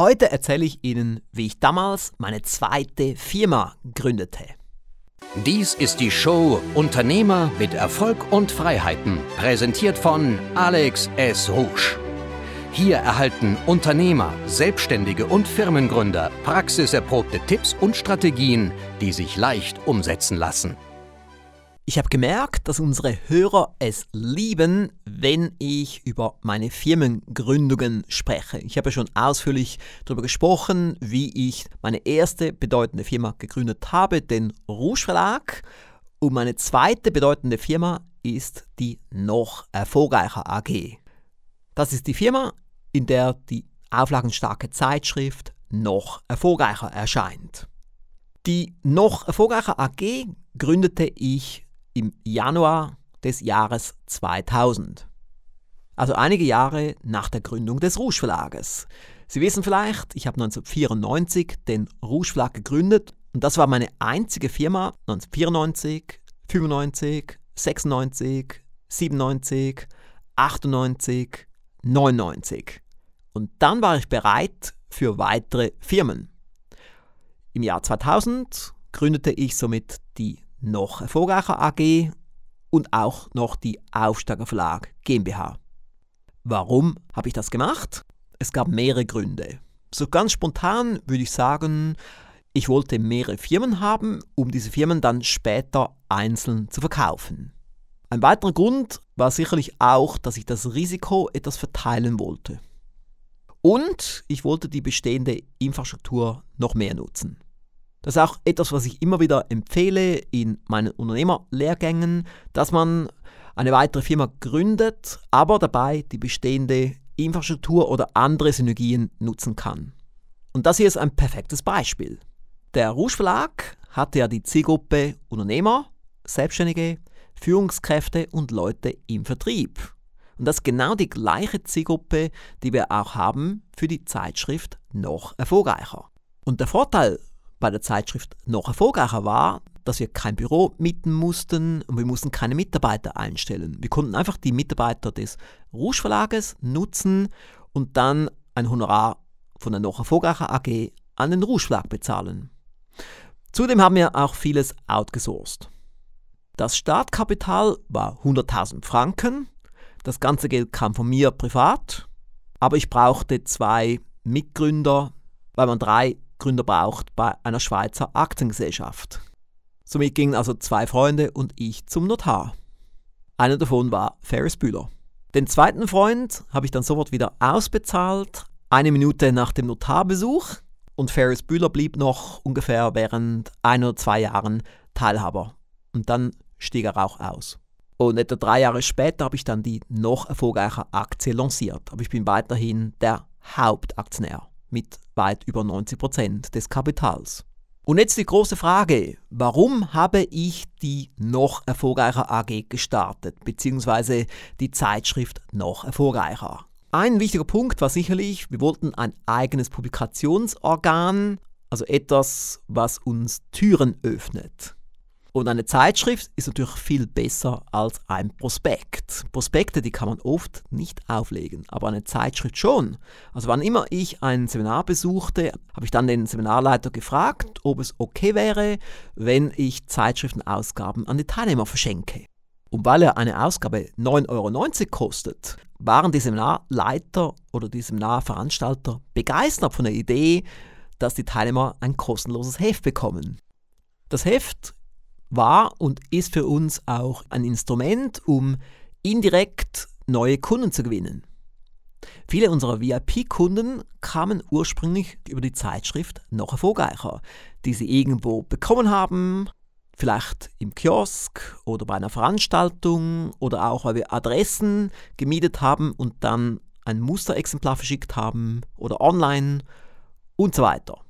Heute erzähle ich Ihnen, wie ich damals meine zweite Firma gründete. Dies ist die Show Unternehmer mit Erfolg und Freiheiten, präsentiert von Alex S. Rouge. Hier erhalten Unternehmer, Selbstständige und Firmengründer praxiserprobte Tipps und Strategien, die sich leicht umsetzen lassen. Ich habe gemerkt, dass unsere Hörer es lieben, wenn ich über meine Firmengründungen spreche. Ich habe schon ausführlich darüber gesprochen, wie ich meine erste bedeutende Firma gegründet habe, den Rouge Verlag. Und meine zweite bedeutende Firma ist die noch erfolgreicher AG. Das ist die Firma, in der die auflagenstarke Zeitschrift noch erfolgreicher erscheint. Die noch erfolgreicher AG gründete ich im Januar des Jahres 2000. Also einige Jahre nach der Gründung des Rouge Verlages. Sie wissen vielleicht, ich habe 1994 den Rouge Verlag gegründet und das war meine einzige Firma 1994, 95, 96, 97, 98, 99. Und dann war ich bereit für weitere Firmen. Im Jahr 2000 gründete ich somit die noch erfolgreicher AG und auch noch die Aufsteiger Verlag GmbH. Warum habe ich das gemacht? Es gab mehrere Gründe. So ganz spontan würde ich sagen, ich wollte mehrere Firmen haben, um diese Firmen dann später einzeln zu verkaufen. Ein weiterer Grund war sicherlich auch, dass ich das Risiko etwas verteilen wollte. Und ich wollte die bestehende Infrastruktur noch mehr nutzen. Das ist auch etwas, was ich immer wieder empfehle in meinen Unternehmerlehrgängen, dass man eine weitere Firma gründet, aber dabei die bestehende Infrastruktur oder andere Synergien nutzen kann. Und das hier ist ein perfektes Beispiel. Der Rouge Verlag hatte ja die Zielgruppe Unternehmer, Selbstständige, Führungskräfte und Leute im Vertrieb. Und das ist genau die gleiche Zielgruppe, die wir auch haben für die Zeitschrift noch erfolgreicher. Und der Vorteil bei der Zeitschrift noch erfolgreicher war, dass wir kein Büro mieten mussten und wir mussten keine Mitarbeiter einstellen. Wir konnten einfach die Mitarbeiter des Rouge Verlages nutzen und dann ein Honorar von der noch erfolgreicher AG an den Rouge Verlag bezahlen. Zudem haben wir auch vieles outgesourced. Das Startkapital war 100.000 Franken. Das ganze Geld kam von mir privat, aber ich brauchte zwei Mitgründer, weil man drei Gründer braucht bei einer Schweizer Aktiengesellschaft. Somit gingen also zwei Freunde und ich zum Notar. Einer davon war Ferris Bühler. Den zweiten Freund habe ich dann sofort wieder ausbezahlt, eine Minute nach dem Notarbesuch und Ferris Bühler blieb noch ungefähr während ein oder zwei Jahren Teilhaber. Und dann stieg er auch aus. Und etwa drei Jahre später habe ich dann die noch erfolgreiche Aktie lanciert, aber ich bin weiterhin der Hauptaktionär mit weit über 90 Prozent des Kapitals. Und jetzt die große Frage, warum habe ich die noch erfolgreicher AG gestartet, beziehungsweise die Zeitschrift noch erfolgreicher? Ein wichtiger Punkt war sicherlich, wir wollten ein eigenes Publikationsorgan, also etwas, was uns Türen öffnet. Und eine Zeitschrift ist natürlich viel besser als ein Prospekt. Prospekte, die kann man oft nicht auflegen, aber eine Zeitschrift schon. Also wann immer ich ein Seminar besuchte, habe ich dann den Seminarleiter gefragt, ob es okay wäre, wenn ich Zeitschriftenausgaben an die Teilnehmer verschenke. Und weil er eine Ausgabe 9,90 Euro kostet, waren die Seminarleiter oder die Seminarveranstalter begeistert von der Idee, dass die Teilnehmer ein kostenloses Heft bekommen. Das Heft war und ist für uns auch ein Instrument, um indirekt neue Kunden zu gewinnen. Viele unserer VIP-Kunden kamen ursprünglich über die Zeitschrift noch erfolgreicher, die sie irgendwo bekommen haben, vielleicht im Kiosk oder bei einer Veranstaltung oder auch weil wir Adressen gemietet haben und dann ein Musterexemplar verschickt haben oder online und so weiter.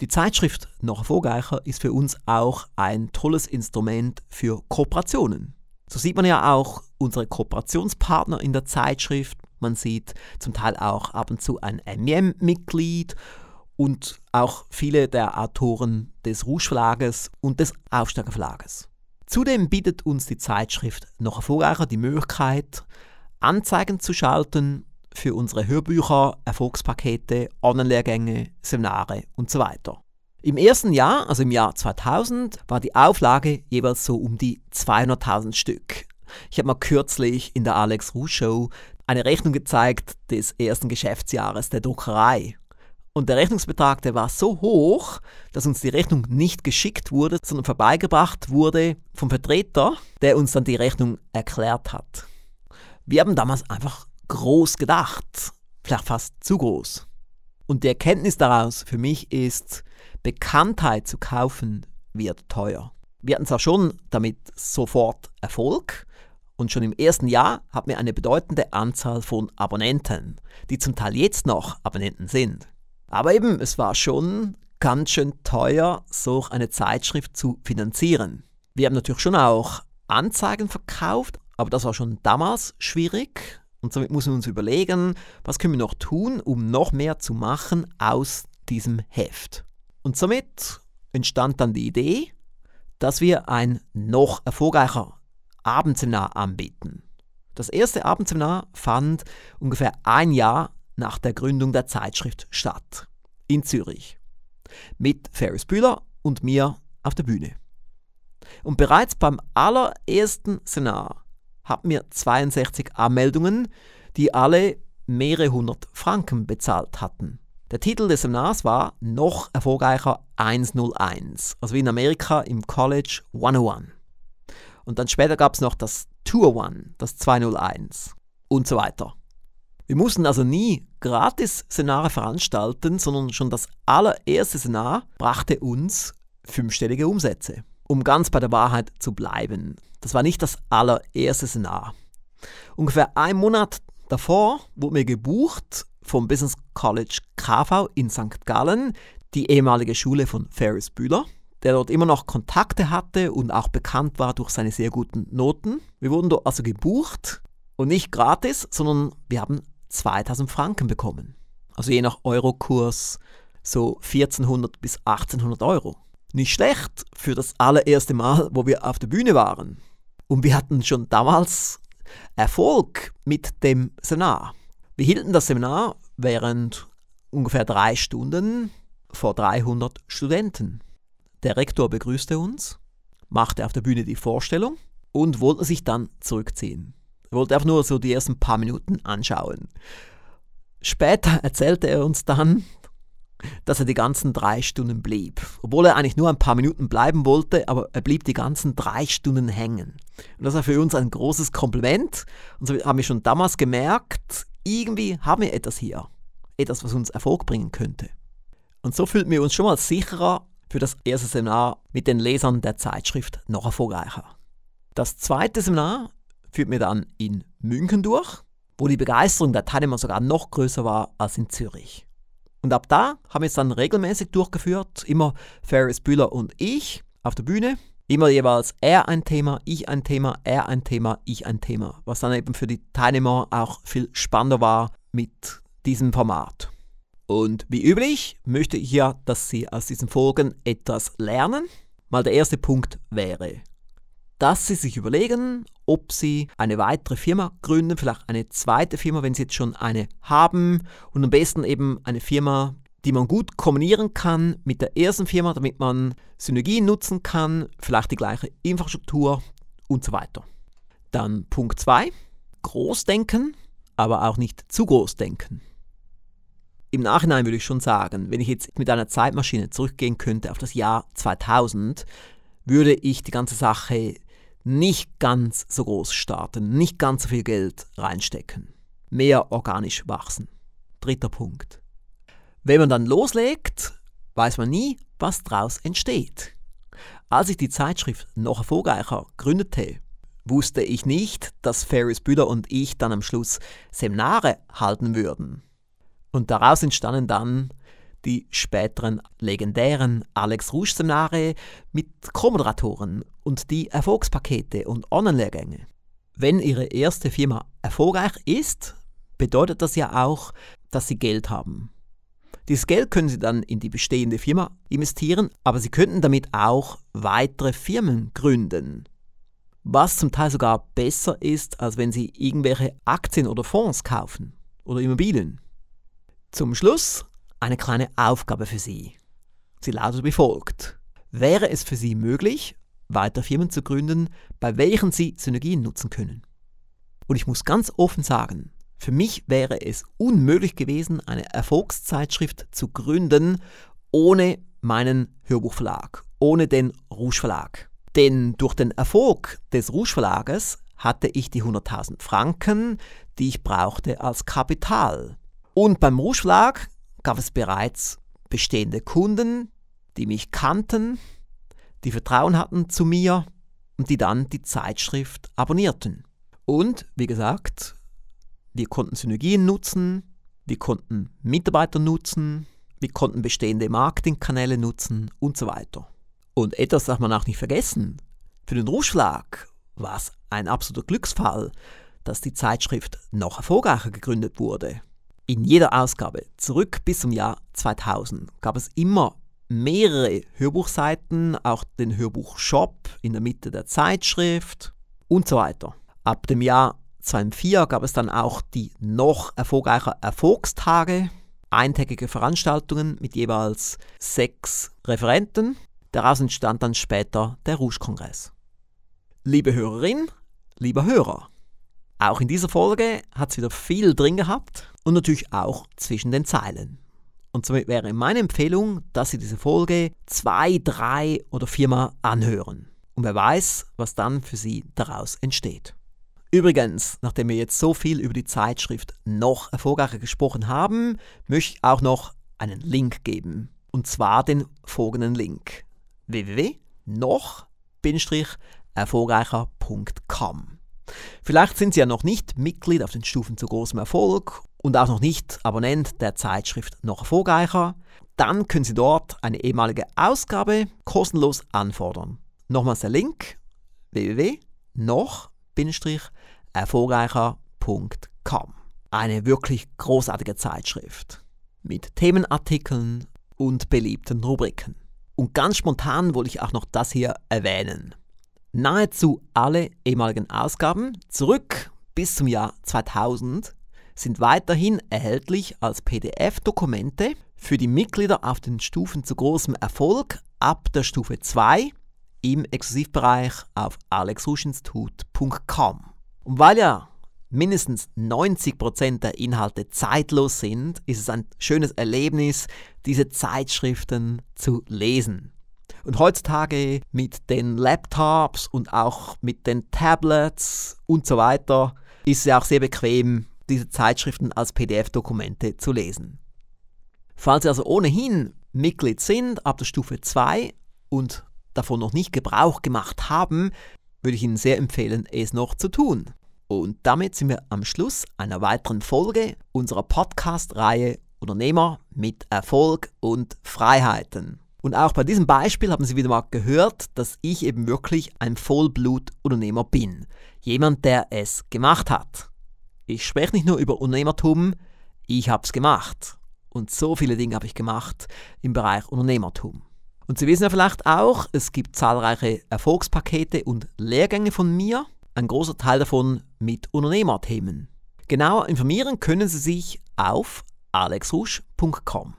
Die Zeitschrift Noch erfolgreicher ist für uns auch ein tolles Instrument für Kooperationen. So sieht man ja auch unsere Kooperationspartner in der Zeitschrift. Man sieht zum Teil auch ab und zu ein MEM-Mitglied und auch viele der Autoren des Rouge Verlages und des Aufsteiger Verlages. Zudem bietet uns die Zeitschrift noch erfolgreicher die Möglichkeit, Anzeigen zu schalten für unsere Hörbücher, Erfolgspakete, Online-Lehrgänge, Seminare und so weiter. Im ersten Jahr, also im Jahr 2000, war die Auflage jeweils so um die 200.000 Stück. Ich habe mal kürzlich in der Alex Ruh Show eine Rechnung gezeigt des ersten Geschäftsjahres der Druckerei. Und der Rechnungsbetrag, der war so hoch, dass uns die Rechnung nicht geschickt wurde, sondern vorbeigebracht wurde vom Vertreter, der uns dann die Rechnung erklärt hat. Wir haben damals einfach groß gedacht, vielleicht fast zu groß. Und die Erkenntnis daraus für mich ist, Bekanntheit zu kaufen wird teuer. Wir hatten zwar schon damit sofort Erfolg und schon im ersten Jahr hatten wir eine bedeutende Anzahl von Abonnenten, die zum Teil jetzt noch Abonnenten sind. Aber eben, es war schon ganz schön teuer, so eine Zeitschrift zu finanzieren. Wir haben natürlich schon auch Anzeigen verkauft, aber das war schon damals schwierig. Und somit müssen wir uns überlegen, was können wir noch tun, um noch mehr zu machen aus diesem Heft. Und somit entstand dann die Idee, dass wir ein noch erfolgreicher Abendseminar anbieten. Das erste Abendseminar fand ungefähr ein Jahr nach der Gründung der Zeitschrift statt, in Zürich, mit Ferris Bühler und mir auf der Bühne. Und bereits beim allerersten Seminar hatten wir 62 Anmeldungen, die alle mehrere hundert Franken bezahlt hatten. Der Titel des Seminars war Noch erfolgreicher 101, also wie in Amerika im College 101. Und dann später gab es noch das 201, das 201 und so weiter. Wir mussten also nie gratis Seminare veranstalten, sondern schon das allererste Seminar brachte uns fünfstellige Umsätze. Um ganz bei der Wahrheit zu bleiben, das war nicht das allererste Seminar. Ungefähr einen Monat davor wurde mir gebucht vom Business College KV in St. Gallen, die ehemalige Schule von Ferris Bühler, der dort immer noch Kontakte hatte und auch bekannt war durch seine sehr guten Noten. Wir wurden dort also gebucht und nicht gratis, sondern wir haben 2000 Franken bekommen. Also je nach Eurokurs so 1400 bis 1800 Euro. Nicht schlecht für das allererste Mal, wo wir auf der Bühne waren. Und wir hatten schon damals Erfolg mit dem Seminar. Wir hielten das Seminar während ungefähr drei Stunden vor 300 Studenten. Der Rektor begrüßte uns, machte auf der Bühne die Vorstellung und wollte sich dann zurückziehen. Er wollte einfach nur so die ersten paar Minuten anschauen. Später erzählte er uns dann, dass er die ganzen drei Stunden blieb. Obwohl er eigentlich nur ein paar Minuten bleiben wollte, aber er blieb die ganzen drei Stunden hängen. Und das war für uns ein großes Kompliment. Und so haben wir schon damals gemerkt, irgendwie haben wir etwas hier. Etwas, was uns Erfolg bringen könnte. Und so fühlten wir uns schon mal sicherer für das erste Seminar mit den Lesern der Zeitschrift noch erfolgreicher. Das zweite Seminar führt mir dann in München durch, wo die Begeisterung der Teilnehmer sogar noch größer war als in Zürich. Und ab da haben wir es dann regelmäßig durchgeführt, immer Ferris Bühler und ich auf der Bühne Immer jeweils er ein Thema, ich ein Thema, er ein Thema, ich ein Thema. Was dann eben für die Teilnehmer auch viel spannender war mit diesem Format. Und wie üblich möchte ich ja, dass Sie aus diesen Folgen etwas lernen. Mal der erste Punkt wäre, dass Sie sich überlegen, ob Sie eine weitere Firma gründen, vielleicht eine zweite Firma, wenn Sie jetzt schon eine haben und am besten eben eine Firma, die man gut kombinieren kann mit der ersten Firma, damit man Synergien nutzen kann, vielleicht die gleiche Infrastruktur und so weiter. Dann Punkt 2, Großdenken, aber auch nicht zu groß denken. Im Nachhinein würde ich schon sagen, wenn ich jetzt mit einer Zeitmaschine zurückgehen könnte auf das Jahr 2000, würde ich die ganze Sache nicht ganz so groß starten, nicht ganz so viel Geld reinstecken, mehr organisch wachsen. Dritter Punkt. Wenn man dann loslegt, weiß man nie, was daraus entsteht. Als ich die Zeitschrift noch erfolgreicher gründete, wusste ich nicht, dass Ferris Bühler und ich dann am Schluss Seminare halten würden. Und daraus entstanden dann die späteren legendären Alex Rouge Seminare mit Co-Moderatoren und die Erfolgspakete und Online-Lehrgänge. Wenn Ihre erste Firma erfolgreich ist, bedeutet das ja auch, dass Sie Geld haben. Dieses Geld können Sie dann in die bestehende Firma investieren, aber Sie könnten damit auch weitere Firmen gründen. Was zum Teil sogar besser ist, als wenn Sie irgendwelche Aktien oder Fonds kaufen oder Immobilien. Zum Schluss eine kleine Aufgabe für Sie. Sie lautet wie folgt. Wäre es für Sie möglich, weiter Firmen zu gründen, bei welchen Sie Synergien nutzen können? Und ich muss ganz offen sagen, für mich wäre es unmöglich gewesen, eine Erfolgszeitschrift zu gründen ohne meinen Hörbuchverlag, ohne den Rouge Verlag. Denn durch den Erfolg des Rouge Verlages hatte ich die 100.000 Franken, die ich brauchte als Kapital. Und beim Rouge Verlag gab es bereits bestehende Kunden, die mich kannten, die Vertrauen hatten zu mir und die dann die Zeitschrift abonnierten. Und wie gesagt, wir konnten Synergien nutzen, wir konnten Mitarbeiter nutzen, wir konnten bestehende Marketingkanäle nutzen und so weiter. Und etwas darf man auch nicht vergessen. Für den Ruschlag war es ein absoluter Glücksfall, dass die Zeitschrift noch erfolgreicher gegründet wurde. In jeder Ausgabe, zurück bis zum Jahr 2000, gab es immer mehrere Hörbuchseiten, auch den Hörbuchshop in der Mitte der Zeitschrift und so weiter. Ab dem Jahr 2004 gab es dann auch die noch erfolgreicher Erfolgstage, eintägige Veranstaltungen mit jeweils sechs Referenten. Daraus entstand dann später der Rouge-Kongress. Liebe Hörerin, lieber Hörer, auch in dieser Folge hat es wieder viel drin gehabt und natürlich auch zwischen den Zeilen. Und somit wäre meine Empfehlung, dass Sie diese Folge zwei, drei oder viermal anhören. Und wer weiß, was dann für Sie daraus entsteht. Übrigens, nachdem wir jetzt so viel über die Zeitschrift noch erfolgreicher gesprochen haben, möchte ich auch noch einen Link geben. Und zwar den folgenden Link: www.noch-erfolgreicher.com. Vielleicht sind Sie ja noch nicht Mitglied auf den Stufen zu großem Erfolg und auch noch nicht Abonnent der Zeitschrift Noch erfolgreicher. Dann können Sie dort eine ehemalige Ausgabe kostenlos anfordern. Nochmals der Link www.noch erfolgreicher.com. Eine wirklich großartige Zeitschrift mit Themenartikeln und beliebten Rubriken. Und ganz spontan wollte ich auch noch das hier erwähnen. Nahezu alle ehemaligen Ausgaben, zurück bis zum Jahr 2000, sind weiterhin erhältlich als PDF-Dokumente für die Mitglieder auf den Stufen zu großem Erfolg ab der Stufe 2 im Exklusivbereich auf alexruschinstitut.com. Und weil ja mindestens 90% der Inhalte zeitlos sind, ist es ein schönes Erlebnis, diese Zeitschriften zu lesen. Und heutzutage mit den Laptops und auch mit den Tablets und so weiter ist es ja auch sehr bequem, diese Zeitschriften als PDF-Dokumente zu lesen. Falls Sie also ohnehin Mitglied sind ab der Stufe 2 und davon noch nicht Gebrauch gemacht haben, würde ich Ihnen sehr empfehlen, es noch zu tun. Und damit sind wir am Schluss einer weiteren Folge unserer Podcast-Reihe Unternehmer mit Erfolg und Freiheiten. Und auch bei diesem Beispiel haben Sie wieder mal gehört, dass ich eben wirklich ein Vollblut-Unternehmer bin. Jemand, der es gemacht hat. Ich spreche nicht nur über Unternehmertum, ich habe es gemacht. Und so viele Dinge habe ich gemacht im Bereich Unternehmertum. Und Sie wissen ja vielleicht auch, es gibt zahlreiche Erfolgspakete und Lehrgänge von mir, ein großer Teil davon mit Unternehmerthemen. Genauer informieren können Sie sich auf alexrusch.com.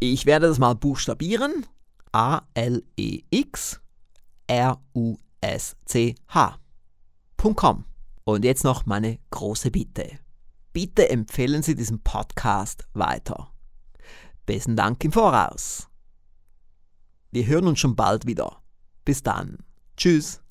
Ich werde das mal buchstabieren. A-L-E-X-R-U-S-C-H.com. Und jetzt noch meine große Bitte. Bitte empfehlen Sie diesen Podcast weiter. Besten Dank im Voraus. Wir hören uns schon bald wieder. Bis dann. Tschüss.